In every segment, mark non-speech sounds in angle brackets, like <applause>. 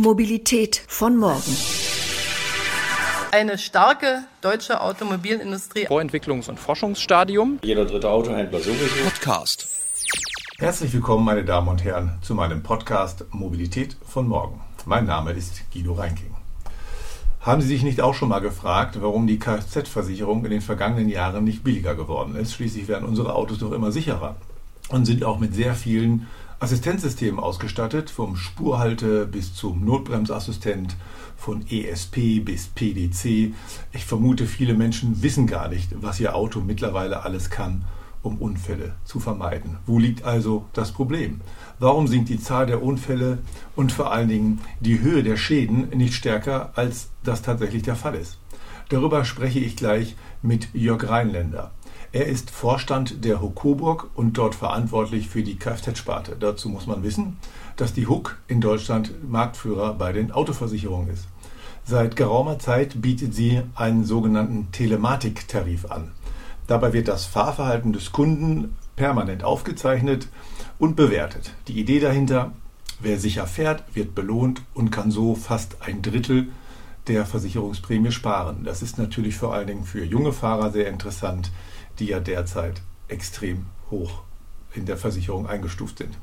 Mobilität von morgen. Eine starke deutsche Automobilindustrie. Vorentwicklungs- und Forschungsstadium. Jeder dritte Autohändler sowieso. Podcast. Herzlich willkommen, meine Damen und Herren, zu meinem Podcast Mobilität von morgen. Mein Name ist Guido Reinking. Haben Sie sich nicht auch schon mal gefragt, warum die Kfz-Versicherung in den vergangenen Jahren nicht billiger geworden ist? Schließlich werden unsere Autos doch immer sicherer und sind auch mit sehr vielen Assistenzsystemen ausgestattet, vom Spurhalte bis zum Notbremsassistent, von ESP bis PDC. Ich vermute, viele Menschen wissen gar nicht, was ihr Auto mittlerweile alles kann, um Unfälle zu vermeiden. Wo liegt also das Problem? Warum sinkt die Zahl der Unfälle und vor allen Dingen die Höhe der Schäden nicht stärker, als das tatsächlich der Fall ist? Darüber spreche ich gleich mit Jörg Rheinländer. Er ist Vorstand der HUK Coburg und dort verantwortlich für die Kfz-Sparte. Dazu muss man wissen, dass die HUK in Deutschland Marktführer bei den Autoversicherungen ist. Seit geraumer Zeit bietet sie einen sogenannten Telematiktarif an. Dabei wird das Fahrverhalten des Kunden permanent aufgezeichnet und bewertet. Die Idee dahinter, wer sicher fährt, wird belohnt und kann so fast ein Drittel der Versicherungsprämie sparen. Das ist natürlich vor allen Dingen für junge Fahrer sehr interessant, die ja derzeit extrem hoch in der Versicherung eingestuft sind.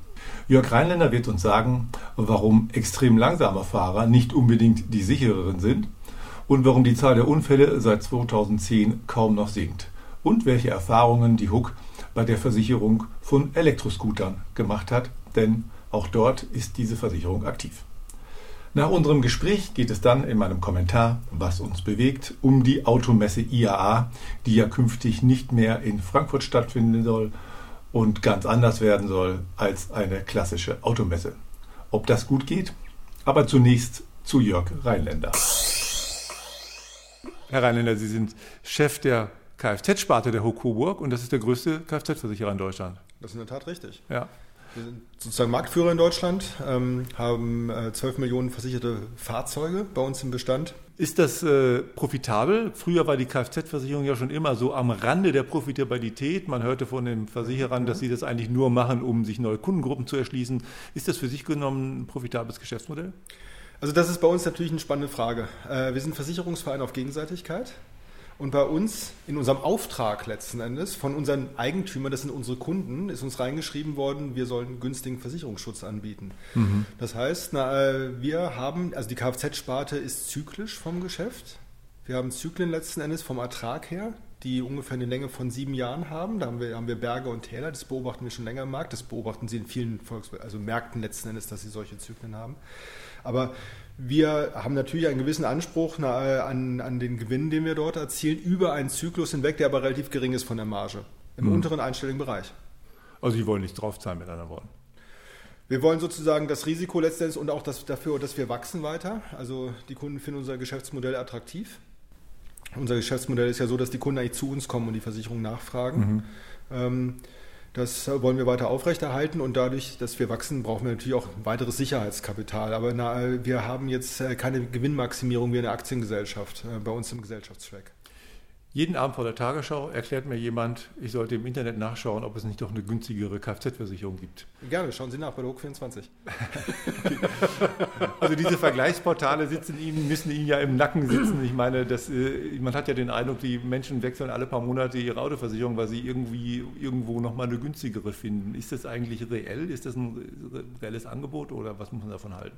Jörg Rheinländer wird uns sagen, warum extrem langsame Fahrer nicht unbedingt die sichereren sind und warum die Zahl der Unfälle seit 2010 kaum noch sinkt und welche Erfahrungen die HUK bei der Versicherung von Elektroscootern gemacht hat, denn auch dort ist diese Versicherung aktiv. Nach unserem Gespräch geht es dann in meinem Kommentar, was uns bewegt, um die Automesse IAA, die ja künftig nicht mehr in Frankfurt stattfinden soll und ganz anders werden soll als eine klassische Automesse. Ob das gut geht? Aber zunächst zu Jörg Rheinländer. Herr Rheinländer, Sie sind Chef der Kfz-Sparte der HUK Coburg und das ist der größte Kfz-Versicherer in Deutschland. Das ist in der Tat richtig. Ja. Wir sind sozusagen Marktführer in Deutschland, ähm, haben äh, 12 Millionen versicherte Fahrzeuge bei uns im Bestand. Ist das äh, profitabel? Früher war die Kfz-Versicherung ja schon immer so am Rande der Profitabilität. Man hörte von den Versicherern, dass sie das eigentlich nur machen, um sich neue Kundengruppen zu erschließen. Ist das für sich genommen ein profitables Geschäftsmodell? Also das ist bei uns natürlich eine spannende Frage. Äh, wir sind Versicherungsverein auf Gegenseitigkeit. Und bei uns, in unserem Auftrag letzten Endes, von unseren Eigentümern, das sind unsere Kunden, ist uns reingeschrieben worden, wir sollen günstigen Versicherungsschutz anbieten. Mhm. Das heißt, na, äh, wir haben, also die Kfz-Sparte ist zyklisch vom Geschäft. Wir haben Zyklen letzten Endes vom Ertrag her, die ungefähr eine Länge von sieben Jahren haben. Da haben wir, haben wir Berge und Täler, das beobachten wir schon länger im Markt. Das beobachten Sie in vielen Volks also Märkten letzten Endes, dass sie solche Zyklen haben. Aber wir haben natürlich einen gewissen Anspruch an, an den Gewinn, den wir dort erzielen, über einen Zyklus hinweg, der aber relativ gering ist von der Marge, im mhm. unteren einstelligen Bereich. Also Sie wollen nicht draufzahlen mit anderen Worten. Wir wollen sozusagen das Risiko letztendlich und auch das, dafür, dass wir wachsen weiter. Also die Kunden finden unser Geschäftsmodell attraktiv. Unser Geschäftsmodell ist ja so, dass die Kunden eigentlich zu uns kommen und die Versicherung nachfragen. Mhm. Ähm, das wollen wir weiter aufrechterhalten und dadurch, dass wir wachsen, brauchen wir natürlich auch weiteres Sicherheitskapital. Aber na, wir haben jetzt äh, keine Gewinnmaximierung wie eine Aktiengesellschaft äh, bei uns im Gesellschaftszweck. Jeden Abend vor der Tagesschau erklärt mir jemand, ich sollte im Internet nachschauen, ob es nicht doch eine günstigere Kfz-Versicherung gibt. Gerne, schauen Sie nach bei der HOK 24. <laughs> also diese Vergleichsportale sitzen Ihnen, müssen Ihnen ja im Nacken sitzen. Ich meine, das, äh, man hat ja den Eindruck, die Menschen wechseln alle paar Monate ihre Autoversicherung, weil sie irgendwie irgendwo nochmal eine günstigere finden. Ist das eigentlich reell? Ist das ein reelles Angebot oder was muss man davon halten?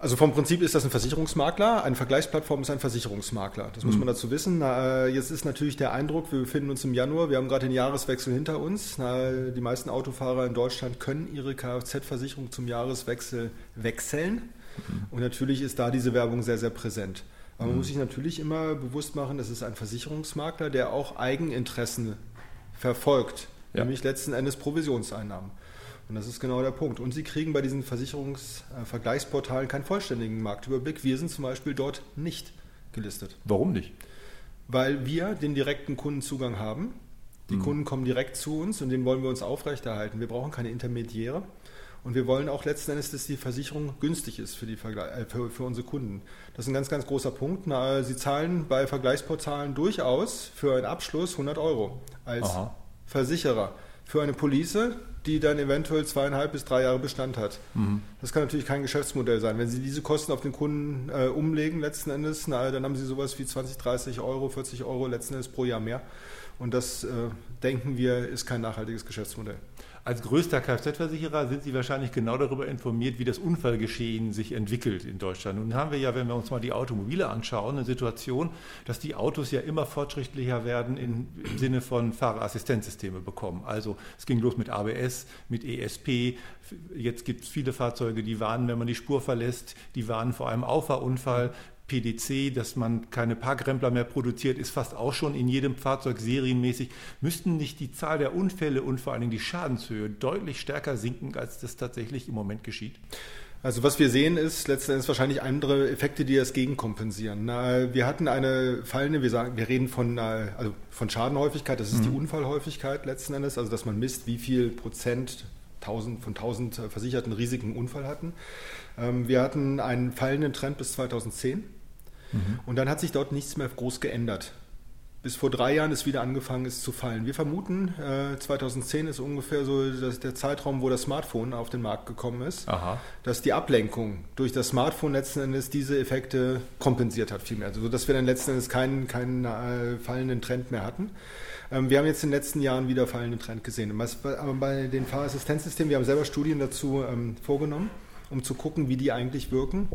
Also vom Prinzip ist das ein Versicherungsmakler. Eine Vergleichsplattform ist ein Versicherungsmakler. Das muss mhm. man dazu wissen. Na, äh, jetzt ist natürlich der Eindruck, wir befinden uns im Januar, wir haben gerade den Jahreswechsel hinter uns. Na, die meisten Autofahrer in Deutschland können ihre Kfz-Versicherung zum Jahreswechsel wechseln. Mhm. Und natürlich ist da diese Werbung sehr, sehr präsent. Aber man mhm. muss sich natürlich immer bewusst machen, das ist ein Versicherungsmakler, der auch Eigeninteressen verfolgt, ja. nämlich letzten Endes Provisionseinnahmen. Und das ist genau der Punkt. Und Sie kriegen bei diesen Versicherungsvergleichsportalen keinen vollständigen Marktüberblick. Wir sind zum Beispiel dort nicht gelistet. Warum nicht? Weil wir den direkten Kundenzugang haben. Die mhm. Kunden kommen direkt zu uns und den wollen wir uns aufrechterhalten. Wir brauchen keine Intermediäre. Und wir wollen auch letzten Endes, dass die Versicherung günstig ist für, die äh, für, für, unsere Kunden. Das ist ein ganz, ganz großer Punkt. Na, Sie zahlen bei Vergleichsportalen durchaus für einen Abschluss 100 Euro als Aha. Versicherer. Für eine Police die dann eventuell zweieinhalb bis drei Jahre Bestand hat. Mhm. Das kann natürlich kein Geschäftsmodell sein. Wenn Sie diese Kosten auf den Kunden äh, umlegen, letzten Endes, na, dann haben Sie sowas wie 20, 30 Euro, 40 Euro letzten Endes pro Jahr mehr. Und das, äh, denken wir, ist kein nachhaltiges Geschäftsmodell. Als größter Kfz-Versicherer sind Sie wahrscheinlich genau darüber informiert, wie das Unfallgeschehen sich entwickelt in Deutschland. Nun haben wir ja, wenn wir uns mal die Automobile anschauen, eine Situation, dass die Autos ja immer fortschrittlicher werden in, im Sinne von Fahrerassistenzsysteme bekommen. Also es ging los mit ABS, mit ESP. Jetzt gibt es viele Fahrzeuge, die warnen, wenn man die Spur verlässt. Die warnen vor einem Auffahrunfall. PDC, dass man keine Parkrempler mehr produziert, ist fast auch schon in jedem Fahrzeug serienmäßig. Müssten nicht die Zahl der Unfälle und vor allen Dingen die Schadenshöhe deutlich stärker sinken, als das tatsächlich im Moment geschieht? Also was wir sehen ist letzten Endes wahrscheinlich andere Effekte, die das gegenkompensieren. Wir hatten eine fallende, wir sagen, wir reden von, also von Schadenhäufigkeit, das ist mhm. die Unfallhäufigkeit letzten Endes, also dass man misst, wie viel Prozent von 1000 versicherten Risiken Unfall hatten. Ähm, wir hatten einen fallenden Trend bis 2010. Mhm. Und dann hat sich dort nichts mehr groß geändert. Bis vor drei Jahren ist wieder angefangen, ist zu fallen. Wir vermuten, äh, 2010 ist ungefähr so das, der Zeitraum, wo das Smartphone auf den Markt gekommen ist, Aha. dass die Ablenkung durch das Smartphone letzten Endes diese Effekte kompensiert hat, vielmehr. Also, dass wir dann letzten Endes keinen, keinen äh, fallenden Trend mehr hatten. Ähm, wir haben jetzt in den letzten Jahren wieder fallenden Trend gesehen. Aber bei den Fahrassistenzsystemen, wir haben selber Studien dazu ähm, vorgenommen, um zu gucken, wie die eigentlich wirken.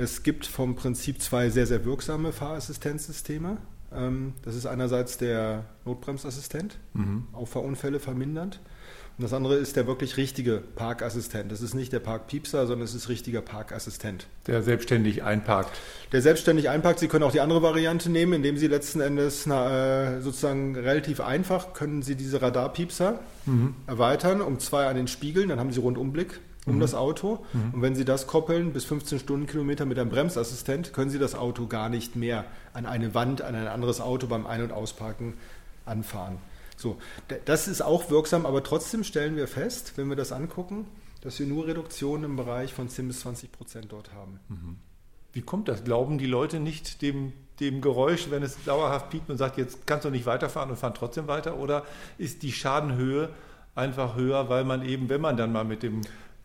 Es gibt vom Prinzip zwei sehr, sehr wirksame Fahrassistenzsysteme. Ähm, das ist einerseits der Notbremsassistent, mhm. Auffahrunfälle vermindernd. Und das andere ist der wirklich richtige Parkassistent. Das ist nicht der Parkpiepser, sondern es ist richtiger Parkassistent. Der selbstständig einparkt. Der selbstständig einparkt. Sie können auch die andere Variante nehmen, indem Sie letzten Endes na, äh, sozusagen relativ einfach können Sie diese Radarpiepser mhm. erweitern um zwei an den Spiegeln. Dann haben Sie Rundumblick um mhm. das Auto. Mhm. Und wenn Sie das koppeln, bis 15 Stundenkilometer mit einem Bremsassistent, können Sie das Auto gar nicht mehr an eine Wand, an ein anderes Auto beim Ein- und Ausparken anfahren. So, das ist auch wirksam, aber trotzdem stellen wir fest, wenn wir das angucken, dass wir nur Reduktionen im Bereich von 10 bis 20 Prozent dort haben. Mhm. Wie kommt das? Glauben die Leute nicht dem, dem Geräusch, wenn es dauerhaft piekt und sagt, jetzt kannst du nicht weiterfahren und fahren trotzdem weiter? Oder ist die Schadenhöhe einfach höher, weil man eben, wenn man dann mal mit dem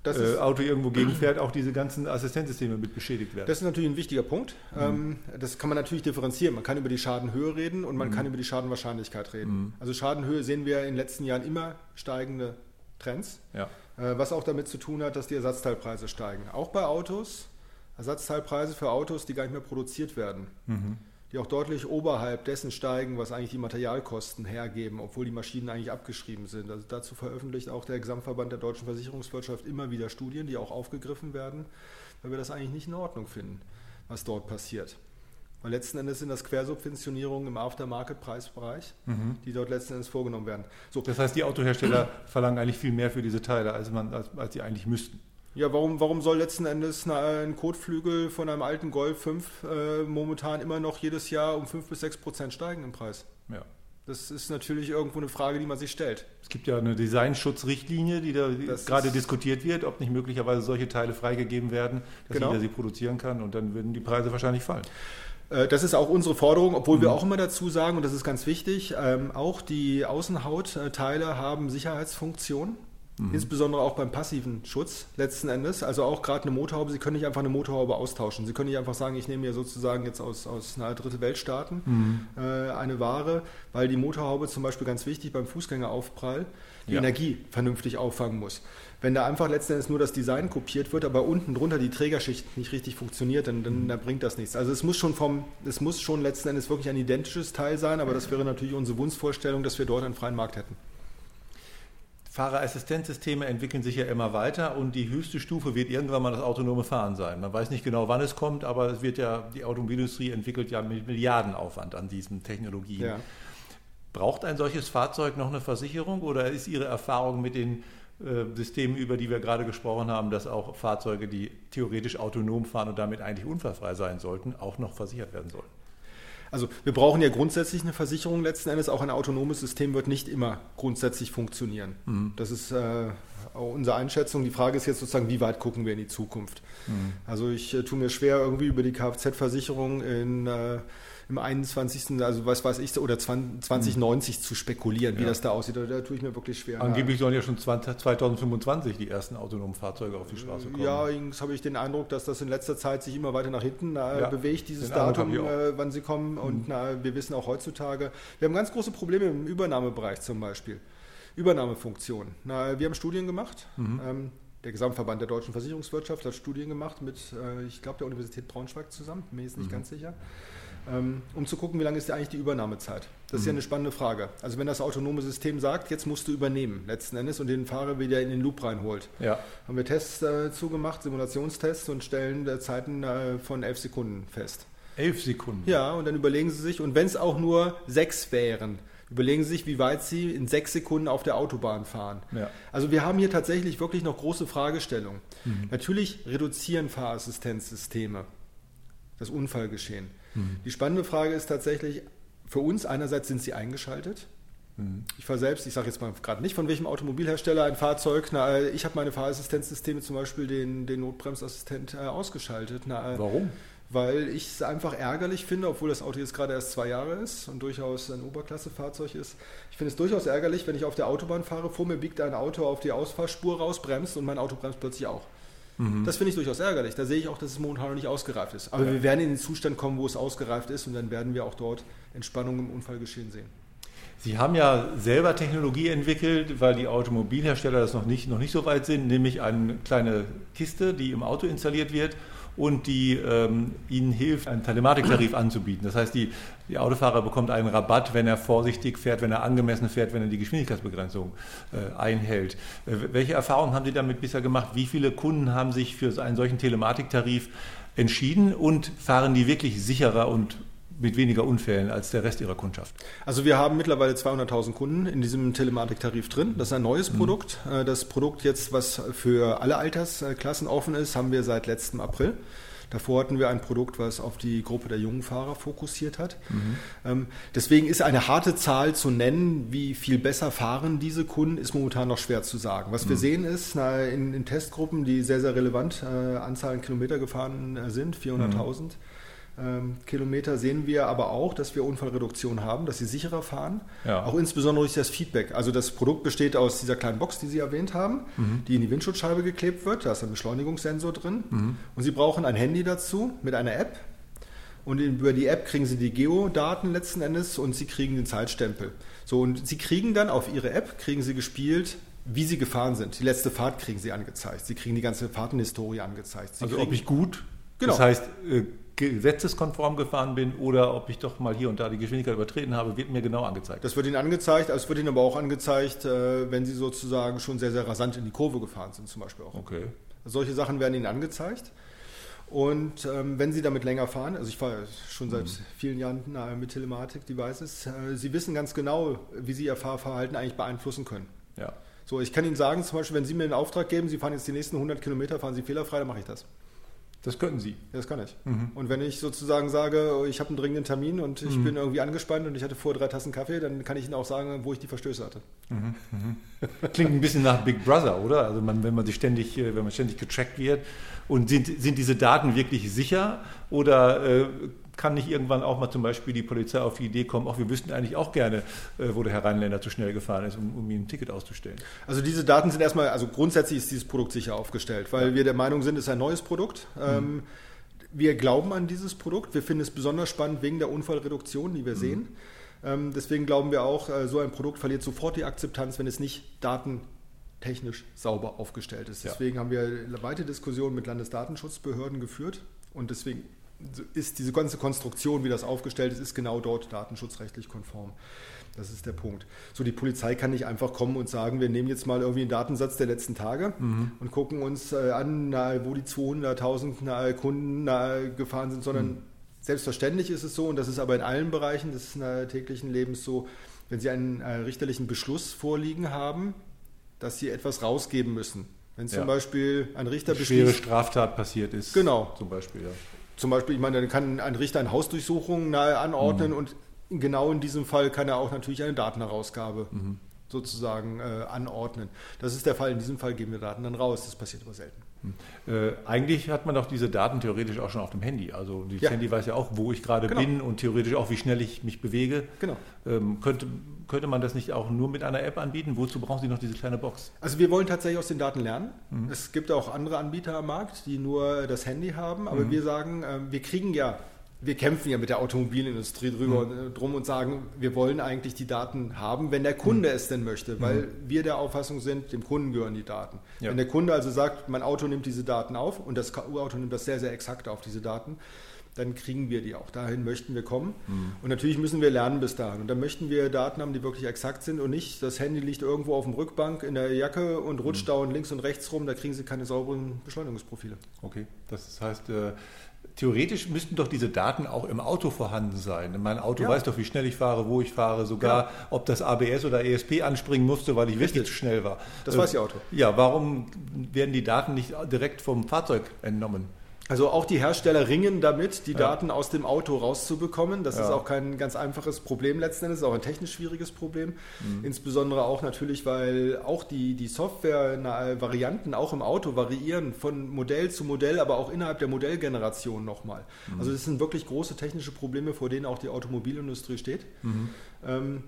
äh, Auto irgendwo gegenfährt, auch diese ganzen Assistenzsysteme mit beschädigt werden. Das ist natürlich ein wichtiger Punkt. Mhm. Ähm, das kann man natürlich differenzieren. Man kann über die Schadenhöhe reden und man mhm. kann über die Schadenwahrscheinlichkeit reden. Mhm. Also Schadenhöhe sehen wir in den letzten Jahren immer steigende Trends, ja. Äh, was auch damit zu tun hat, dass die Ersatzteilpreise steigen. Auch bei Autos, Ersatzteilpreise für Autos, die gar nicht mehr produziert werden. Die auch deutlich oberhalb dessen steigen, was eigentlich die Materialkosten hergeben, obwohl die Maschinen eigentlich abgeschrieben sind. Also dazu veröffentlicht auch der Gesamtverband der deutschen Versicherungswirtschaft immer wieder Studien, die auch aufgegriffen werden, weil wir das eigentlich nicht in Ordnung finden, was dort passiert. Weil letzten Endes sind das Quersubventionierungen im Aftermarket-Preisbereich, mhm. die dort letzten Endes vorgenommen werden. So. Das heißt, die Autohersteller verlangen eigentlich viel mehr für diese Teile, als, man, als, als sie eigentlich müssten. Ja, warum, warum soll letzten Endes ein Kotflügel von einem alten Golf 5 äh, momentan immer noch jedes Jahr um 5 bis 6 Prozent steigen im Preis? Ja. Das ist natürlich irgendwo eine Frage, die man sich stellt. Es gibt ja eine Designschutzrichtlinie, die da das gerade diskutiert wird, ob nicht möglicherweise solche Teile freigegeben werden, dass genau. jeder sie produzieren kann und dann würden die Preise wahrscheinlich fallen. Äh, das ist auch unsere Forderung, obwohl mhm. wir auch immer dazu sagen, und das ist ganz wichtig, ähm, auch die Außenhautteile haben Sicherheitsfunktionen. Mhm. Insbesondere auch beim passiven Schutz letzten Endes. Also auch gerade eine Motorhaube, Sie können nicht einfach eine Motorhaube austauschen. Sie können nicht einfach sagen, ich nehme mir sozusagen jetzt aus, aus einer dritte Weltstaaten mhm. äh, eine Ware, weil die Motorhaube zum Beispiel ganz wichtig beim Fußgängeraufprall die ja. Energie vernünftig auffangen muss. Wenn da einfach letzten Endes nur das Design kopiert wird, aber unten drunter die Trägerschicht nicht richtig funktioniert, dann, dann, dann bringt das nichts. Also es muss schon vom, es muss schon letzten Endes wirklich ein identisches Teil sein, aber das wäre natürlich unsere Wunschvorstellung, dass wir dort einen freien Markt hätten. Fahrerassistenzsysteme entwickeln sich ja immer weiter und die höchste Stufe wird irgendwann mal das autonome Fahren sein. Man weiß nicht genau, wann es kommt, aber es wird ja, die Automobilindustrie entwickelt ja mit Milliardenaufwand an diesen Technologien. Ja. Braucht ein solches Fahrzeug noch eine Versicherung oder ist Ihre Erfahrung mit den äh, Systemen, über die wir gerade gesprochen haben, dass auch Fahrzeuge, die theoretisch autonom fahren und damit eigentlich unfallfrei sein sollten, auch noch versichert werden sollen? Also wir brauchen ja grundsätzlich eine Versicherung letzten Endes. Auch ein autonomes System wird nicht immer grundsätzlich funktionieren. Mhm. Das ist äh, unsere Einschätzung. Die Frage ist jetzt sozusagen, wie weit gucken wir in die Zukunft? Mhm. Also ich äh, tue mir schwer, irgendwie über die Kfz-Versicherung in, äh, im 21. also was weiß ich, oder 2090 zu spekulieren, wie Ja. das da aussieht. Da, da tue ich mir wirklich schwer. Angeblich sollen ja schon 20 2025 die ersten autonomen Fahrzeuge auf die Straße kommen. Ja, allerdings habe ich den Eindruck, dass das in letzter Zeit sich immer weiter nach hinten äh, Ja, bewegt, dieses Datum. Mhm. äh, wann sie kommen. Und na, wir wissen auch heutzutage, wir haben ganz große Probleme im Übernahmebereich zum Beispiel. Übernahmefunktion. Na, wir haben Studien gemacht. Mhm. Ähm, der Gesamtverband der deutschen Versicherungswirtschaft hat Studien gemacht mit, äh, ich glaube, der Universität Braunschweig zusammen, mir Mhm. nicht ganz sicher, um zu gucken, wie lange ist eigentlich die Übernahmezeit. Das ist ja Mhm. eine spannende Frage. Also wenn das autonome System sagt, jetzt musst du übernehmen, letzten Endes, und den Fahrer wieder in den Loop reinholt, Ja. haben wir Tests äh, zugemacht, Simulationstests und stellen äh, Zeiten äh, von elf Sekunden fest. Elf Sekunden. Ja, und dann überlegen Sie sich, und wenn es auch nur sechs wären, überlegen Sie sich, wie weit Sie in sechs Sekunden auf der Autobahn fahren. Ja. Also wir haben hier tatsächlich wirklich noch große Fragestellungen. Natürlich reduzieren Fahrassistenzsysteme das Unfallgeschehen. Die spannende Frage ist tatsächlich, für uns einerseits sind sie eingeschaltet. Ich fahre selbst, ich sage jetzt mal gerade nicht von welchem Automobilhersteller ein Fahrzeug. Na, ich habe meine Fahrassistenzsysteme zum Beispiel den, den Notbremsassistent äh, ausgeschaltet. Na, äh, Warum? weil ich es einfach ärgerlich finde, obwohl das Auto jetzt gerade erst zwei Jahre ist und durchaus ein Oberklassefahrzeug ist. Ich finde es durchaus ärgerlich, wenn ich auf der Autobahn fahre, vor mir biegt ein Auto auf die Ausfahrspur raus, bremst und mein Auto bremst plötzlich auch. Das finde ich durchaus ärgerlich. Da sehe ich auch, dass es momentan noch nicht ausgereift ist. Aber wir werden in den Zustand kommen, wo es ausgereift ist und dann werden wir auch dort Entspannung im Unfallgeschehen sehen. Sie haben ja selber Technologie entwickelt, weil die Automobilhersteller das noch nicht, noch nicht so weit sind, nämlich eine kleine Kiste, die im Auto installiert wird und die ähm, Ihnen hilft, einen Telematiktarif anzubieten. Das heißt, die, die Autofahrer bekommt einen Rabatt, wenn er vorsichtig fährt, wenn er angemessen fährt, wenn er die Geschwindigkeitsbegrenzung äh, einhält. Äh, welche Erfahrungen haben Sie damit bisher gemacht? Wie viele Kunden haben sich für einen solchen Telematiktarif entschieden und fahren die wirklich sicherer und mit weniger Unfällen als der Rest ihrer Kundschaft? Also wir haben mittlerweile 200.000 Kunden in diesem Telematiktarif drin. Das ist ein neues Produkt. Äh, Das Produkt jetzt, was für alle Altersklassen offen ist, haben wir seit letztem April. Davor hatten wir ein Produkt, was auf die Gruppe der jungen Fahrer fokussiert hat. Ähm, Deswegen ist eine harte Zahl zu nennen, wie viel besser fahren diese Kunden, ist momentan noch schwer zu sagen. Was wir sehen ist, na, in, in Testgruppen, die sehr, sehr relevant äh, Anzahl an Kilometer gefahren äh, sind, 400.000, ähm, Kilometer sehen wir aber auch, dass wir Unfallreduktion haben, dass sie sicherer fahren. Ja. Auch insbesondere durch das Feedback. Also das Produkt besteht aus dieser kleinen Box, die Sie erwähnt haben, die in die Windschutzscheibe geklebt wird. Da ist ein Beschleunigungssensor drin. Und Sie brauchen ein Handy dazu mit einer App. Und über die App kriegen Sie die Geodaten letzten Endes und Sie kriegen den Zeitstempel. So, und Sie kriegen dann auf Ihre App, kriegen Sie gespielt, wie Sie gefahren sind. Die letzte Fahrt kriegen Sie angezeigt. Sie kriegen die ganze Fahrtenhistorie angezeigt. Sie Also kriegen, ob ich gut, Genau. das heißt äh, gesetzeskonform gefahren bin oder ob ich doch mal hier und da die Geschwindigkeit übertreten habe, wird mir genau angezeigt. Das wird Ihnen angezeigt, es wird Ihnen aber auch angezeigt, äh, wenn Sie sozusagen schon sehr, sehr rasant in die Kurve gefahren sind, zum Beispiel auch. okay. Solche Sachen werden Ihnen angezeigt. Und ähm, wenn Sie damit länger fahren, also ich fahre schon seit vielen Jahren mit Telematik-Devices, äh, Sie wissen ganz genau, wie Sie Ihr Fahrverhalten eigentlich beeinflussen können. Ja. So, ich kann Ihnen sagen, zum Beispiel, wenn Sie mir einen Auftrag geben, Sie fahren jetzt die nächsten 100 Kilometer, fahren Sie fehlerfrei, dann mache ich das. Das könnten Sie. Ja, das kann ich. Und wenn ich sozusagen sage, oh, ich habe einen dringenden Termin und ich bin irgendwie angespannt und ich hatte vor drei Tassen Kaffee, dann kann ich Ihnen auch sagen, wo ich die Verstöße hatte. Klingt ein bisschen nach Big Brother, oder? Also man, wenn man sich ständig, äh, wenn man ständig getrackt wird. Und sind, sind diese Daten wirklich sicher? Oder äh, kann nicht irgendwann auch mal zum Beispiel die Polizei auf die Idee kommen, ach, wir wüssten eigentlich auch gerne, äh, wo der Herr Rheinländer zu schnell gefahren ist, um, um ihm ein Ticket auszustellen? Also diese Daten sind erstmal, also grundsätzlich ist dieses Produkt sicher aufgestellt, weil wir der Meinung sind, es ist ein neues Produkt. Ähm, wir glauben an dieses Produkt. Wir finden es besonders spannend wegen der Unfallreduktion, die wir sehen. Ähm, deswegen glauben wir auch, äh, so ein Produkt verliert sofort die Akzeptanz, wenn es nicht datentechnisch sauber aufgestellt ist. Ja. Deswegen haben wir weite Diskussionen mit Landesdatenschutzbehörden geführt und deswegen ist diese ganze Konstruktion, wie das aufgestellt ist, ist genau dort datenschutzrechtlich konform. Das ist der Punkt. So, die Polizei kann nicht einfach kommen und sagen, wir nehmen jetzt mal irgendwie einen Datensatz der letzten Tage und gucken uns äh, an, na, wo die 200.000 na, Kunden na, gefahren sind, sondern selbstverständlich ist es so, und das ist aber in allen Bereichen des na, täglichen Lebens so, wenn Sie einen äh, richterlichen Beschluss vorliegen haben, dass Sie etwas rausgeben müssen. Wenn zum Ja. Beispiel ein Richter Eine schwere beschließt, Straftat passiert ist. Genau. Zum Beispiel, ja. Zum Beispiel, ich meine, dann kann ein Richter eine Hausdurchsuchung nahe anordnen und genau in diesem Fall kann er auch natürlich eine Datenherausgabe sozusagen äh, anordnen. Das ist der Fall. In diesem Fall geben wir Daten dann raus. Das passiert aber selten. Äh, eigentlich hat man doch diese Daten theoretisch auch schon auf dem Handy. Also das Ja. Handy weiß ja auch, wo ich gerade Genau. bin und theoretisch auch, wie schnell ich mich bewege. Genau. Ähm, könnte, könnte man das nicht auch nur mit einer App anbieten? Wozu brauchen Sie noch diese kleine Box? Also wir wollen tatsächlich aus den Daten lernen. Es gibt auch andere Anbieter am Markt, die nur das Handy haben, aber wir sagen, äh, wir kriegen ja, wir kämpfen ja mit der Automobilindustrie drüber äh, drum und sagen, wir wollen eigentlich die Daten haben, wenn der Kunde es denn möchte, weil wir der Auffassung sind, dem Kunden gehören die Daten. Ja. Wenn der Kunde also sagt, mein Auto nimmt diese Daten auf und das KU-Auto nimmt das sehr, sehr exakt auf, diese Daten, dann kriegen wir die auch. Dahin möchten wir kommen. Und natürlich müssen wir lernen bis dahin. Und dann möchten wir Daten haben, die wirklich exakt sind und nicht, das Handy liegt irgendwo auf dem Rückbank in der Jacke und rutscht dauernd links und rechts rum, da kriegen Sie keine sauberen Beschleunigungsprofile. Okay, das heißt, äh, theoretisch müssten doch diese Daten auch im Auto vorhanden sein. Mein Auto Ja. weiß doch, wie schnell ich fahre, wo ich fahre, sogar ob das ABS oder ESP anspringen musste, weil ich wirklich Richtig. zu schnell war. Das Äh, weiß Ihr Auto. Ja, warum werden die Daten nicht direkt vom Fahrzeug entnommen? Also auch die Hersteller ringen damit, die Daten aus dem Auto rauszubekommen. Das ist Ja. auch kein ganz einfaches Problem letzten Endes, ist auch ein technisch schwieriges Problem. Mhm. Insbesondere auch natürlich, weil auch die, die Software-Varianten auch im Auto variieren von Modell zu Modell, aber auch innerhalb der Modellgeneration nochmal. Mhm. Also das sind wirklich große technische Probleme, vor denen auch die Automobilindustrie steht. Mhm. Ähm,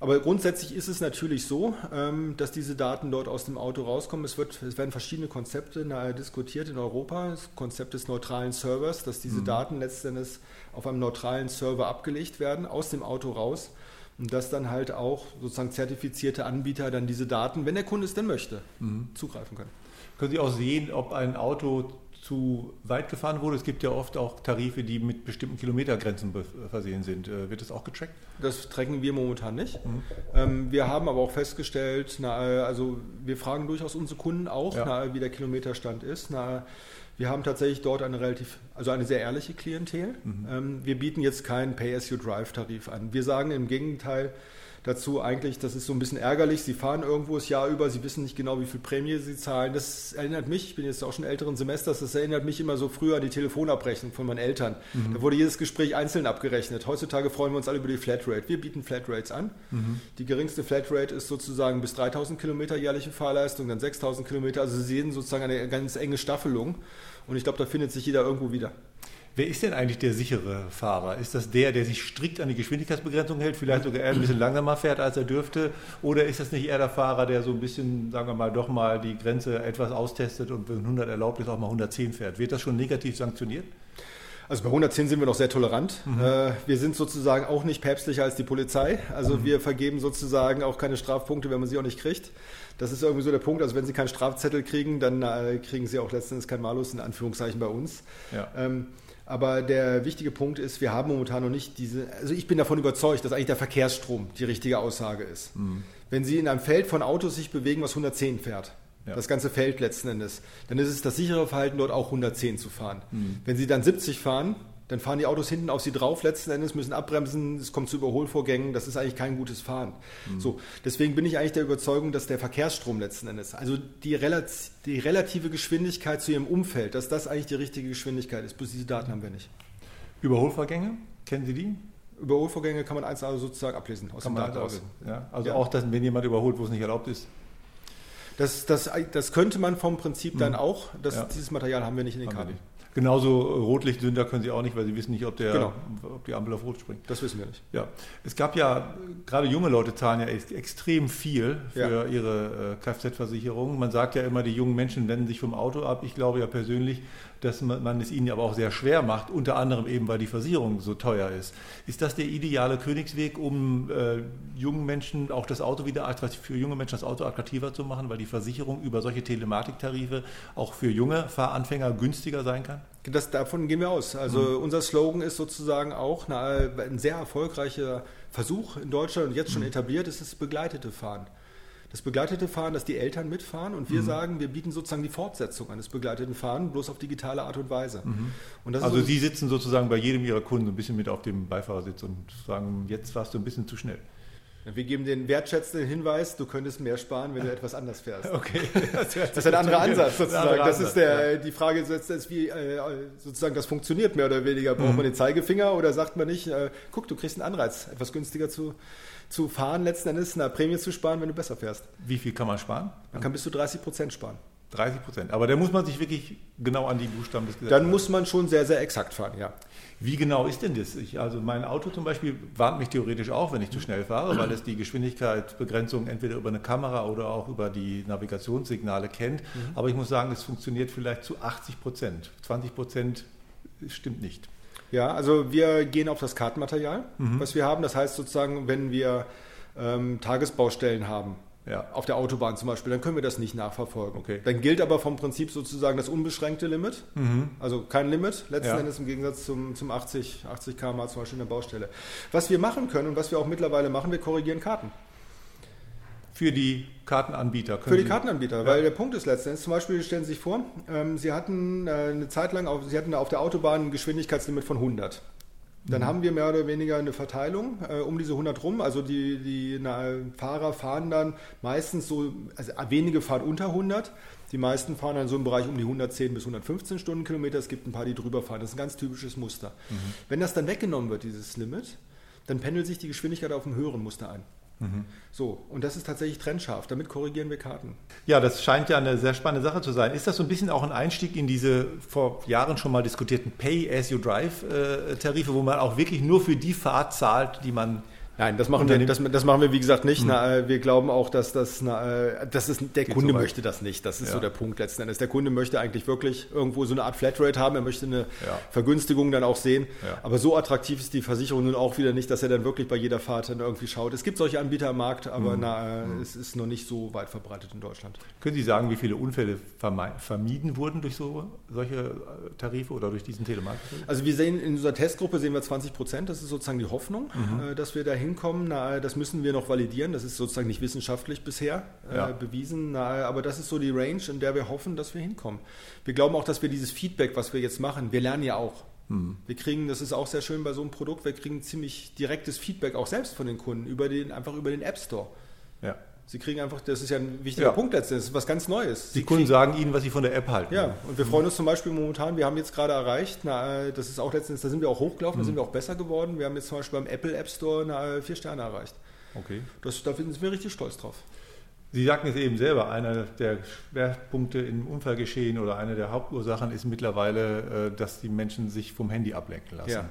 aber grundsätzlich ist es natürlich so, ähm, dass diese Daten dort aus dem Auto rauskommen. Es, wird, es werden verschiedene Konzepte nahe diskutiert in Europa. Das Konzept des neutralen Servers, dass diese Daten letztendlich auf einem neutralen Server abgelegt werden, aus dem Auto raus. Und dass dann halt auch sozusagen zertifizierte Anbieter dann diese Daten, wenn der Kunde es denn möchte, zugreifen können. Können Sie auch sehen, ob ein Auto zu weit gefahren wurde? Es gibt ja oft auch Tarife, die mit bestimmten Kilometergrenzen versehen sind. Äh, Wird das auch getrackt? Das tracken wir momentan nicht. Ähm, wir haben aber auch festgestellt, na, also wir fragen durchaus unsere Kunden auch, Ja. na, wie der Kilometerstand ist. Na, wir haben tatsächlich dort eine relativ, also eine sehr ehrliche Klientel. Ähm, wir bieten jetzt keinen Pay-as-you-drive-Tarif an. Wir sagen im Gegenteil dazu eigentlich, das ist so ein bisschen ärgerlich. Sie fahren irgendwo das Jahr über, Sie wissen nicht genau, wie viel Prämie Sie zahlen. Das erinnert mich, ich bin jetzt auch schon älteren Semesters, das erinnert mich immer so früher an die Telefonabrechnung von meinen Eltern. Da wurde jedes Gespräch einzeln abgerechnet. Heutzutage freuen wir uns alle über die Flatrate. Wir bieten Flatrates an. Die geringste Flatrate ist sozusagen bis 3000 Kilometer jährliche Fahrleistung, dann 6000 Kilometer. Also Sie sehen sozusagen eine ganz enge Staffelung. Und ich glaube, da findet sich jeder irgendwo wieder. Wer ist denn eigentlich der sichere Fahrer? Ist das der, der sich strikt an die Geschwindigkeitsbegrenzung hält, vielleicht sogar eher ein bisschen langsamer fährt, als er dürfte? Oder ist das nicht eher der Fahrer, der so ein bisschen, sagen wir mal, doch mal die Grenze etwas austestet und wenn 100 erlaubt ist, auch mal 110 fährt? Wird das schon negativ sanktioniert? Also bei 110 sind wir noch sehr tolerant. Äh, wir sind sozusagen auch nicht päpstlicher als die Polizei. Also wir vergeben sozusagen auch keine Strafpunkte, wenn man sie auch nicht kriegt. Das ist irgendwie so der Punkt. Also wenn Sie keinen Strafzettel kriegen, dann äh, kriegen Sie auch letztendlich kein Malus in Anführungszeichen bei uns. Ja. Ähm, aber der wichtige Punkt ist, wir haben momentan noch nicht diese, also ich bin davon überzeugt, dass eigentlich der Verkehrsstrom die richtige Aussage ist. Wenn Sie in einem Feld von Autos sich bewegen, was 110 fährt, Ja. das ganze Feld letzten Endes, dann ist es das sichere Verhalten, dort auch 110 zu fahren. Wenn Sie dann 70 fahren, dann fahren die Autos hinten auf Sie drauf, letzten Endes müssen abbremsen, es kommt zu Überholvorgängen, das ist eigentlich kein gutes Fahren. So, deswegen bin ich eigentlich der Überzeugung, dass der Verkehrsstrom letzten Endes, also die, Relat die relative Geschwindigkeit zu Ihrem Umfeld, dass das eigentlich die richtige Geschwindigkeit ist. Bloß diese Daten haben wir nicht. Überholvorgänge, kennen Sie die? Überholvorgänge kann man eins also sozusagen ablesen aus Kann den man Daten also, ja, also Ja. auch, dass, wenn jemand überholt, wo es nicht erlaubt ist. Das, das, das könnte man vom Prinzip dann auch, das, Ja. dieses Material haben wir nicht in den Karten. Genauso Rotlichtsünder können Sie auch nicht, weil Sie wissen nicht, ob, der, Genau. ob die Ampel auf Rot springt. Das wissen wir nicht. Ja, es gab ja, gerade junge Leute zahlen ja ex- extrem viel für Ja. ihre äh, Kfz-Versicherung. Man sagt ja immer, die jungen Menschen wenden sich vom Auto ab. Ich glaube ja persönlich, dass man, man es ihnen aber auch sehr schwer macht, unter anderem eben, weil die Versicherung so teuer ist. Ist das der ideale Königsweg, um äh, jungen Menschen auch das Auto wieder für junge Menschen das Auto attraktiver zu machen, weil die Versicherung über solche Telematiktarife auch für junge Fahranfänger günstiger sein kann? Das, davon gehen wir aus. Also unser Slogan ist sozusagen auch eine, ein sehr erfolgreicher Versuch in Deutschland und jetzt schon etabliert, ist das begleitete Fahren. Das begleitete Fahren, dass die Eltern mitfahren und wir sagen, wir bieten sozusagen die Fortsetzung eines begleiteten Fahren, bloß auf digitale Art und Weise. Und das Also Sie sitzen sozusagen bei jedem Ihrer Kunden ein bisschen mit auf dem Beifahrersitz und sagen, jetzt warst du ein bisschen zu schnell. Wir geben den wertschätzenden Hinweis, du könntest mehr sparen, wenn du etwas anders fährst. <laughs> Okay. Das ist ein anderer Ansatz sozusagen. Anderer Das ist der, Ansatz, die Frage, ist ist wie äh, sozusagen das funktioniert mehr oder weniger. Mhm. Braucht man den Zeigefinger oder sagt man nicht, äh, guck, du kriegst einen Anreiz, etwas günstiger zu, zu fahren, letzten Endes eine Prämie zu sparen, wenn du besser fährst. Wie viel kann man sparen? Man kann bis zu 30 Prozent sparen. 30 Prozent. Aber da muss man sich wirklich genau an die Buchstaben des Gesetzes Dann muss man schon sehr, sehr exakt fahren, ja. Wie genau ist denn das? Ich, also mein Auto zum Beispiel warnt mich theoretisch auch, wenn ich zu schnell fahre, weil es die Geschwindigkeitsbegrenzung entweder über eine Kamera oder auch über die Navigationssignale kennt. Aber ich muss sagen, es funktioniert vielleicht zu 80 Prozent. 20 Prozent stimmt nicht. Ja, also wir gehen auf das Kartenmaterial, Mhm. was wir haben. Das heißt sozusagen, wenn wir ähm, Tagesbaustellen haben, Ja. auf der Autobahn zum Beispiel, dann können wir das nicht nachverfolgen. Okay. Dann gilt aber vom Prinzip sozusagen das unbeschränkte Limit, also kein Limit, letzten Mhm. Ja. Endes im Gegensatz zum, zum 80, 80 km zum Beispiel in der Baustelle. Was wir machen können und was wir auch mittlerweile machen, wir korrigieren Karten. Für die Kartenanbieter. können Für die Kartenanbieter, weil der Punkt ist letztendlich, zum Beispiel stellen Sie sich vor, ähm, Sie hatten äh, eine Zeit lang, auf, Sie hatten auf der Autobahn ein Geschwindigkeitslimit von 100. Dann haben wir mehr oder weniger eine Verteilung äh, um diese 100 rum. Also die, die na, Fahrer fahren dann meistens so, also wenige fahren unter 100. Die meisten fahren dann so im Bereich um die 110 bis 115 Stundenkilometer. Es gibt ein paar, die drüber fahren. Das ist ein ganz typisches Muster. Wenn das dann weggenommen wird, dieses Limit, dann pendelt sich die Geschwindigkeit auf einem höheren Muster ein. So, und das ist tatsächlich trennscharf. Damit korrigieren wir Karten. Ja, das scheint ja eine sehr spannende Sache zu sein. Ist das so ein bisschen auch ein Einstieg in diese vor Jahren schon mal diskutierten Pay-as-you-drive-Tarife, wo man auch wirklich nur für die Fahrt zahlt, die man Nein, das machen, wir, das, das machen wir wie gesagt nicht. Na, äh, wir glauben auch, dass das, na, äh, das ist, der Geht Kunde so möchte das nicht. Das ist Ja. so der Punkt letzten Endes. Der Kunde möchte eigentlich wirklich irgendwo so eine Art Flatrate haben. Er möchte eine Ja. Vergünstigung dann auch sehen. Ja. Aber so attraktiv ist die Versicherung nun auch wieder nicht, dass er dann wirklich bei jeder Fahrt dann irgendwie schaut. Es gibt solche Anbieter am Markt, aber Mhm. na, äh, es ist noch nicht so weit verbreitet in Deutschland. Können Sie sagen, wie viele Unfälle vermieden wurden durch so, solche äh, Tarife oder durch diesen Telemarketing? Also wir sehen in unserer Testgruppe sehen wir 20 Prozent. Das ist sozusagen die Hoffnung, Mhm. dass wir da hinkommen. Na, das müssen wir noch validieren. Das ist sozusagen nicht wissenschaftlich bisher äh, Ja. bewiesen. Na, aber das ist so die Range, in der wir hoffen, dass wir hinkommen. Wir glauben auch, dass wir dieses Feedback, was wir jetzt machen, wir lernen ja auch. Mhm. Wir kriegen, das ist auch sehr schön bei so einem Produkt, wir kriegen ziemlich direktes Feedback auch selbst von den Kunden über den, einfach über den App Store. Sie kriegen einfach, das ist ja ein wichtiger Ja. Punkt letztendlich, das ist was ganz Neues. Die Sie Kunden sagen Ihnen, was sie von der App halten. ja, und wir freuen uns zum Beispiel momentan, wir haben jetzt gerade erreicht, na, äh, das ist auch letztens, da sind wir auch hochgelaufen, da sind wir auch besser geworden. Wir haben jetzt zum Beispiel beim Apple App Store na, äh, vier Sterne erreicht. Okay. Das, da sind wir richtig stolz drauf. Sie sagten es eben selber, einer der Schwerpunkte im Unfallgeschehen oder eine der Hauptursachen ist mittlerweile, äh, dass die Menschen sich vom Handy ablenken lassen. Ja.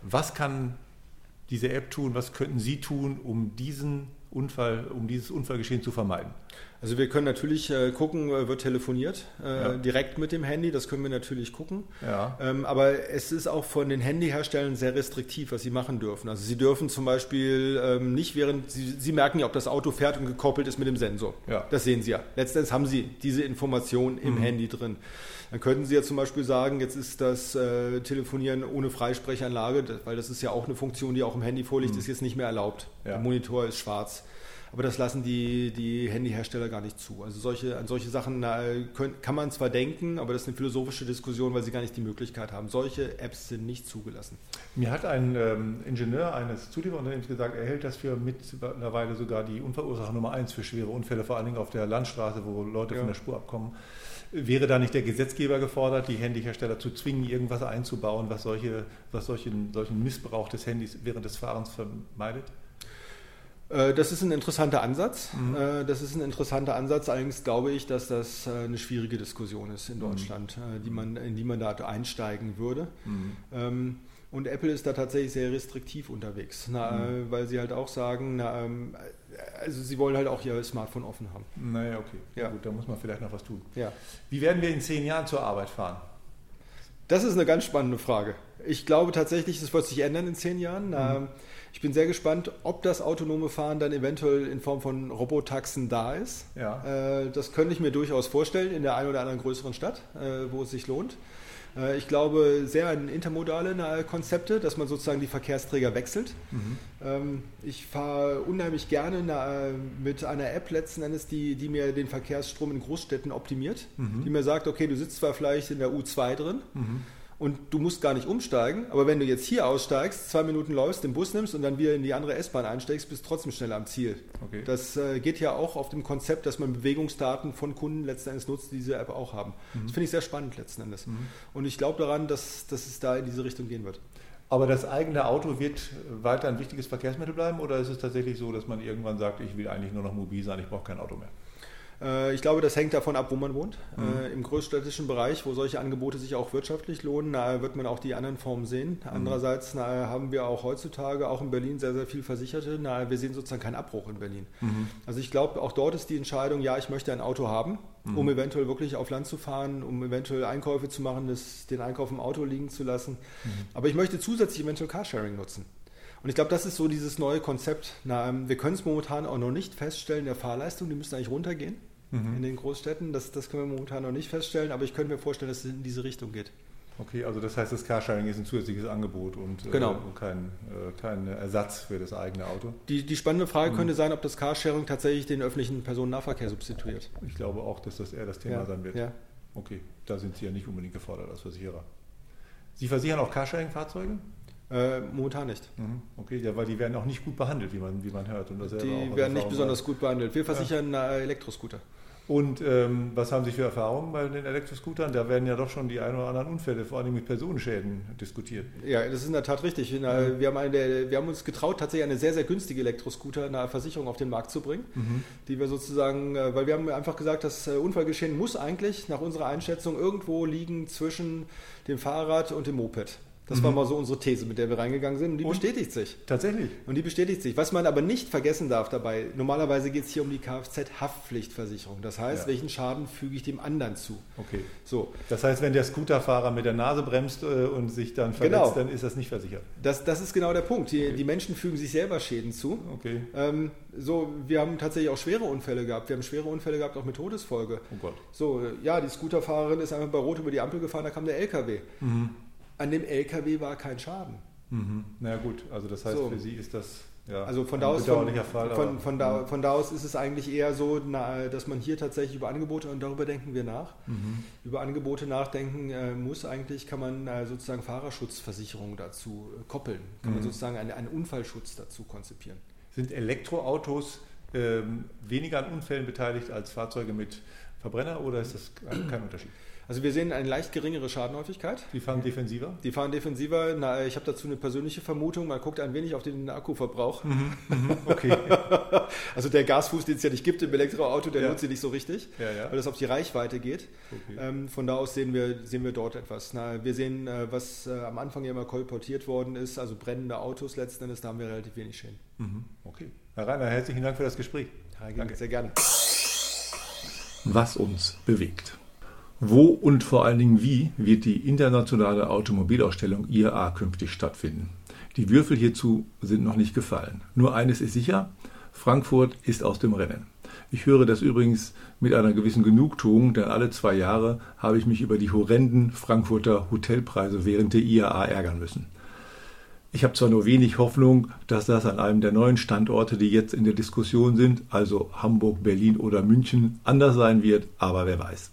Was kann diese App tun, was könnten Sie tun, um diesen Unfall, um dieses Unfallgeschehen zu vermeiden? Also wir können natürlich äh, gucken, äh, wird telefoniert, äh, Ja. direkt mit dem Handy, das können wir natürlich gucken. Ja. Ähm, aber es ist auch von den Handyherstellern sehr restriktiv, was sie machen dürfen. Also sie dürfen zum Beispiel ähm, nicht während, sie, sie merken ja, ob das Auto fährt und gekoppelt ist mit dem Sensor. Ja. Das sehen sie ja. Letztendlich haben sie diese Information im Handy drin. Dann könnten sie ja zum Beispiel sagen, jetzt ist das äh, Telefonieren ohne Freisprechanlage, weil das ist ja auch eine Funktion, die auch im Handy vorliegt, ist jetzt nicht mehr erlaubt. Der Monitor ist schwarz. Aber das lassen die, die Handyhersteller gar nicht zu. Also solche, an solche Sachen na, können, kann man zwar denken, aber das ist eine philosophische Diskussion, weil sie gar nicht die Möglichkeit haben. Solche Apps sind nicht zugelassen. Mir hat ein ähm, Ingenieur eines Zulieferunternehmens gesagt, er hält das für mittlerweile sogar die Unfallursache Nummer eins für schwere Unfälle, vor allen Dingen auf der Landstraße, wo Leute Ja. von der Spur abkommen. Wäre da nicht der Gesetzgeber gefordert, die Handyhersteller zu zwingen, irgendwas einzubauen, was, solche, was solchen, solchen Missbrauch des Handys während des Fahrens vermeidet? Äh, Das ist ein interessanter Ansatz. Mhm. Äh, Das ist ein interessanter Ansatz. Allerdings glaube ich, dass das äh, eine schwierige Diskussion ist Mhm. in Deutschland, äh, die man, in die man da einsteigen würde. Mhm. Ähm, Und Apple ist da tatsächlich sehr restriktiv unterwegs, na, Mhm. weil sie halt auch sagen, na, ähm, also sie wollen halt auch ihr Smartphone offen haben. Naja, okay. Ja. Gut, da muss man vielleicht noch was tun. Ja. Wie werden wir in zehn Jahren zur Arbeit fahren? Das ist eine ganz spannende Frage. Ich glaube tatsächlich, das wird sich ändern in zehn Jahren. Ähm, Ich bin sehr gespannt, ob das autonome Fahren dann eventuell in Form von Robotaxen da ist. Ja. Äh, Das könnte ich mir durchaus vorstellen in der einen oder anderen größeren Stadt, äh, wo es sich lohnt. Äh, Ich glaube sehr an intermodale Konzepte, dass man sozusagen die Verkehrsträger wechselt. Ähm, Ich fahre unheimlich gerne äh, mit einer App letzten Endes, die, die mir den Verkehrsstrom in Großstädten optimiert, die mir sagt, okay, du sitzt zwar vielleicht in der U2 drin, und du musst gar nicht umsteigen. Aber wenn du jetzt hier aussteigst, zwei Minuten läufst, den Bus nimmst und dann wieder in die andere S-Bahn einsteigst, bist du trotzdem schneller am Ziel. Okay. Das äh, geht ja auch auf dem Konzept, dass man Bewegungsdaten von Kunden letzten Endes nutzt, die diese App auch haben. Das finde ich sehr spannend letzten Endes. Und ich glaube daran, dass, dass es da in diese Richtung gehen wird. Aber das eigene Auto wird weiter ein wichtiges Verkehrsmittel bleiben oder ist es tatsächlich so, dass man irgendwann sagt, ich will eigentlich nur noch mobil sein, ich brauche kein Auto mehr? Äh, Ich glaube, das hängt davon ab, wo man wohnt. Äh, Im großstädtischen Bereich, wo solche Angebote sich auch wirtschaftlich lohnen, wird man auch die anderen Formen sehen. Andererseits na, haben wir auch heutzutage, auch in Berlin, sehr, sehr viel Versicherte. Wir sehen sozusagen keinen Abbruch in Berlin. Also ich glaube, auch dort ist die Entscheidung, ja, ich möchte ein Auto haben, um eventuell wirklich auf Land zu fahren, um eventuell Einkäufe zu machen, das, den Einkauf im Auto liegen zu lassen. Aber ich möchte zusätzlich eventuell Carsharing nutzen. Und ich glaube, das ist so dieses neue Konzept. Na, ähm, wir können es momentan auch noch nicht feststellen, der Fahrleistung, die müsste eigentlich runtergehen in den Großstädten. Das, das können wir momentan noch nicht feststellen, aber ich könnte mir vorstellen, dass es in diese Richtung geht. Okay, also das heißt, das Carsharing ist ein zusätzliches Angebot und äh, Genau. kein, äh, kein Ersatz für das eigene Auto. Die, die spannende Frage könnte sein, ob das Carsharing tatsächlich den öffentlichen Personennahverkehr substituiert. Ich glaube auch, dass das eher das Thema Ja, sein wird. ja. Okay, da sind Sie ja nicht unbedingt gefordert als Versicherer. Sie versichern auch Carsharing-Fahrzeuge? Äh, momentan nicht. Mhm. Okay, ja, weil die werden auch nicht gut behandelt, wie man, wie man hört. Und das Die werden nicht besonders weiß. gut behandelt. Wir versichern äh, Elektroscooter. Und ähm, was haben Sie für Erfahrungen bei den Elektroscootern? Da werden ja doch schon die ein oder anderen Unfälle, vor allem mit Personenschäden, diskutiert. Ja, das ist in der Tat richtig. Na, wir, haben eine, wir haben uns getraut, tatsächlich eine sehr, sehr günstige Elektroscooter, eine Versicherung auf den Markt zu bringen, die wir sozusagen, äh, weil wir haben einfach gesagt, das äh, Unfallgeschehen muss eigentlich nach unserer Einschätzung irgendwo liegen zwischen dem Fahrrad und dem Moped. Das war mal so unsere These, mit der wir reingegangen sind und die Und? bestätigt sich. Tatsächlich. Und die bestätigt sich. Was man aber nicht vergessen darf dabei, normalerweise geht es hier um die Kfz-Haftpflichtversicherung. Das heißt, Ja. welchen Schaden füge ich dem anderen zu? Okay. So, Das heißt, wenn der Scooterfahrer mit der Nase bremst äh, und sich dann verletzt, Genau. dann ist das nicht versichert. das, das ist genau der Punkt. Die, die Menschen fügen sich selber Schäden zu. Okay. Ähm, so, wir haben tatsächlich auch schwere Unfälle gehabt. Wir haben schwere Unfälle gehabt, auch mit Todesfolge. Oh Gott. So, ja, die Scooterfahrerin ist einfach bei Rot über die Ampel gefahren, da kam der LKW. An dem LKW war kein Schaden. Mhm. Na ja, gut, also das heißt, So. für Sie ist das ja, Also von da, aus, von, Fall. von, von, da, von da aus ist es eigentlich eher so, na, dass man hier tatsächlich über Angebote, und darüber denken wir nach, Mhm. über Angebote nachdenken äh, muss eigentlich, kann man äh, sozusagen Fahrerschutzversicherung dazu äh, koppeln, kann Mhm. man sozusagen einen, einen Unfallschutz dazu konzipieren. Sind Elektroautos ähm, weniger an Unfällen beteiligt als Fahrzeuge mit Verbrenner oder ist das kein Unterschied? Also wir sehen eine leicht geringere Schadenhäufigkeit. Die fahren defensiver? Die fahren defensiver. Na, ich habe dazu eine persönliche Vermutung. Man guckt ein wenig auf den Akkuverbrauch. Okay. <laughs> Also der Gasfuß, den es ja nicht gibt im Elektroauto, der Ja. nutzt sie nicht so richtig, Ja, ja. weil das auf die Reichweite geht. Okay. Ähm, von da aus sehen wir, sehen wir dort etwas. Na, wir sehen, äh, was äh, am Anfang ja immer kolportiert worden ist, also brennende Autos letzten Endes, da haben wir relativ wenig Schäden. Mhm. Okay. Herr Reiner, herzlichen Dank für das Gespräch. Danke. Sehr gerne. was uns bewegt. Wo und vor allen Dingen wie wird die internationale Automobilausstellung IAA künftig stattfinden? Die Würfel hierzu sind noch nicht gefallen. Nur eines ist sicher, Frankfurt ist aus dem Rennen. Ich höre das übrigens mit einer gewissen Genugtuung, denn alle zwei Jahre habe ich mich über die horrenden Frankfurter Hotelpreise während der IAA ärgern müssen. Ich habe zwar nur wenig Hoffnung, dass das an einem der neuen Standorte, die jetzt in der Diskussion sind, also Hamburg, Berlin oder München, anders sein wird, aber wer weiß.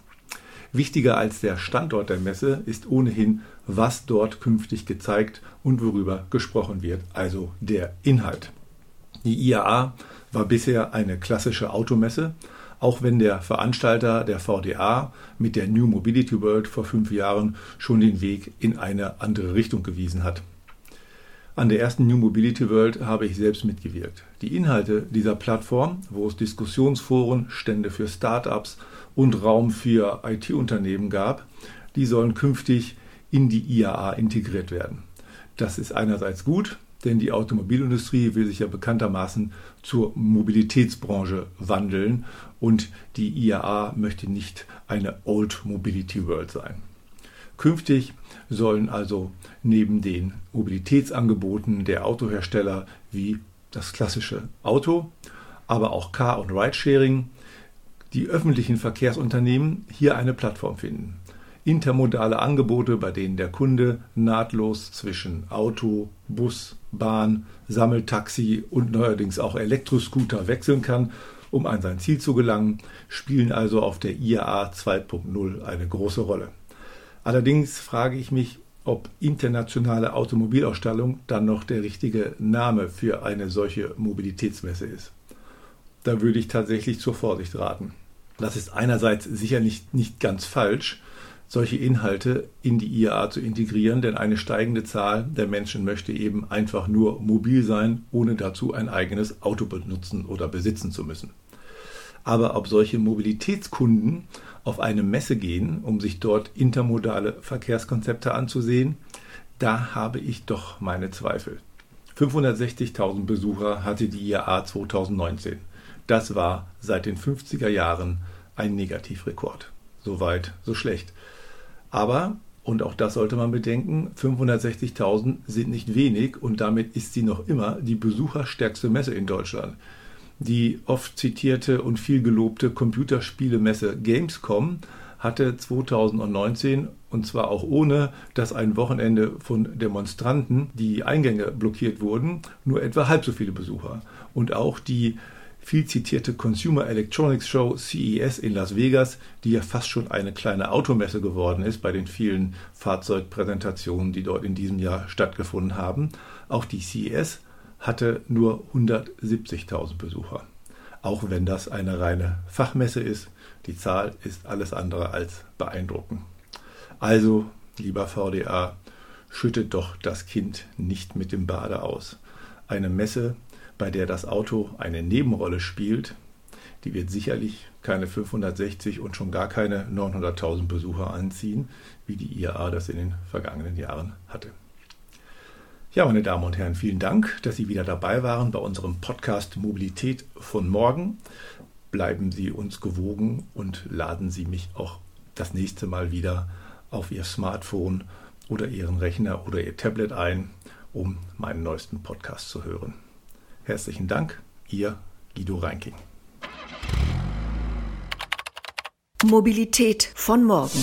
Wichtiger als der Standort der Messe ist ohnehin, was dort künftig gezeigt und worüber gesprochen wird, also der Inhalt. Die IAA war bisher eine klassische Automesse, auch wenn der Veranstalter der VDA mit der New Mobility World vor fünf Jahren schon den Weg in eine andere Richtung gewiesen hat. An der ersten New Mobility World habe ich selbst mitgewirkt. Die Inhalte dieser Plattform, wo es Diskussionsforen, Stände für Startups und Raum für IT-Unternehmen gab, die sollen künftig in die IAA integriert werden. Das ist einerseits gut, denn die Automobilindustrie will sich ja bekanntermaßen zur Mobilitätsbranche wandeln und die IAA möchte nicht eine Old Mobility World sein. Künftig sollen also neben den Mobilitätsangeboten der Autohersteller wie das klassische Auto, aber auch Car- und Ridesharing, die öffentlichen Verkehrsunternehmen hier eine Plattform finden. Intermodale Angebote, bei denen der Kunde nahtlos zwischen Auto, Bus, Bahn, Sammeltaxi und neuerdings auch Elektroscooter wechseln kann, um an sein Ziel zu gelangen, spielen also auf der IAA 2.0 eine große Rolle. Allerdings frage ich mich, ob internationale Automobilausstellung dann noch der richtige Name für eine solche Mobilitätsmesse ist. Da würde ich tatsächlich zur Vorsicht raten. Das ist einerseits sicher nicht, nicht ganz falsch, solche Inhalte in die IAA zu integrieren, denn eine steigende Zahl der Menschen möchte eben einfach nur mobil sein, ohne dazu ein eigenes Auto benutzen oder besitzen zu müssen. Aber ob solche Mobilitätskunden auf eine Messe gehen, um sich dort intermodale Verkehrskonzepte anzusehen, da habe ich doch meine Zweifel. 560.000 Besucher hatte die IAA 2019. Das war seit den 50er Jahren ein Negativrekord. So weit, so schlecht. Aber, und auch das sollte man bedenken, 560.000 sind nicht wenig und damit ist sie noch immer die besucherstärkste Messe in Deutschland. Die oft zitierte und viel gelobte Computerspielemesse Gamescom hatte 2019 und zwar auch ohne, dass ein Wochenende von Demonstranten die Eingänge blockiert wurden, nur etwa halb so viele Besucher. Und auch die viel zitierte Consumer Electronics Show CES in Las Vegas, die ja fast schon eine kleine Automesse geworden ist bei den vielen Fahrzeugpräsentationen, die dort in diesem Jahr stattgefunden haben. Auch die CES hatte nur 170.000 Besucher. Auch wenn das eine reine Fachmesse ist, die Zahl ist alles andere als beeindruckend. Also, lieber VDA, schüttet doch das Kind nicht mit dem Bade aus. Eine Messe bei der das Auto eine Nebenrolle spielt, die wird sicherlich keine 560 und schon gar keine 900.000 Besucher anziehen, wie die IAA das in den vergangenen Jahren hatte. Ja, meine Damen und Herren, vielen Dank, dass Sie wieder dabei waren bei unserem Podcast Mobilität von morgen. Bleiben Sie uns gewogen und laden Sie mich auch das nächste Mal wieder auf Ihr Smartphone oder Ihren Rechner oder Ihr Tablet ein, um meinen neuesten Podcast zu hören. Herzlichen Dank, Ihr Guido Reinking. Mobilität von morgen.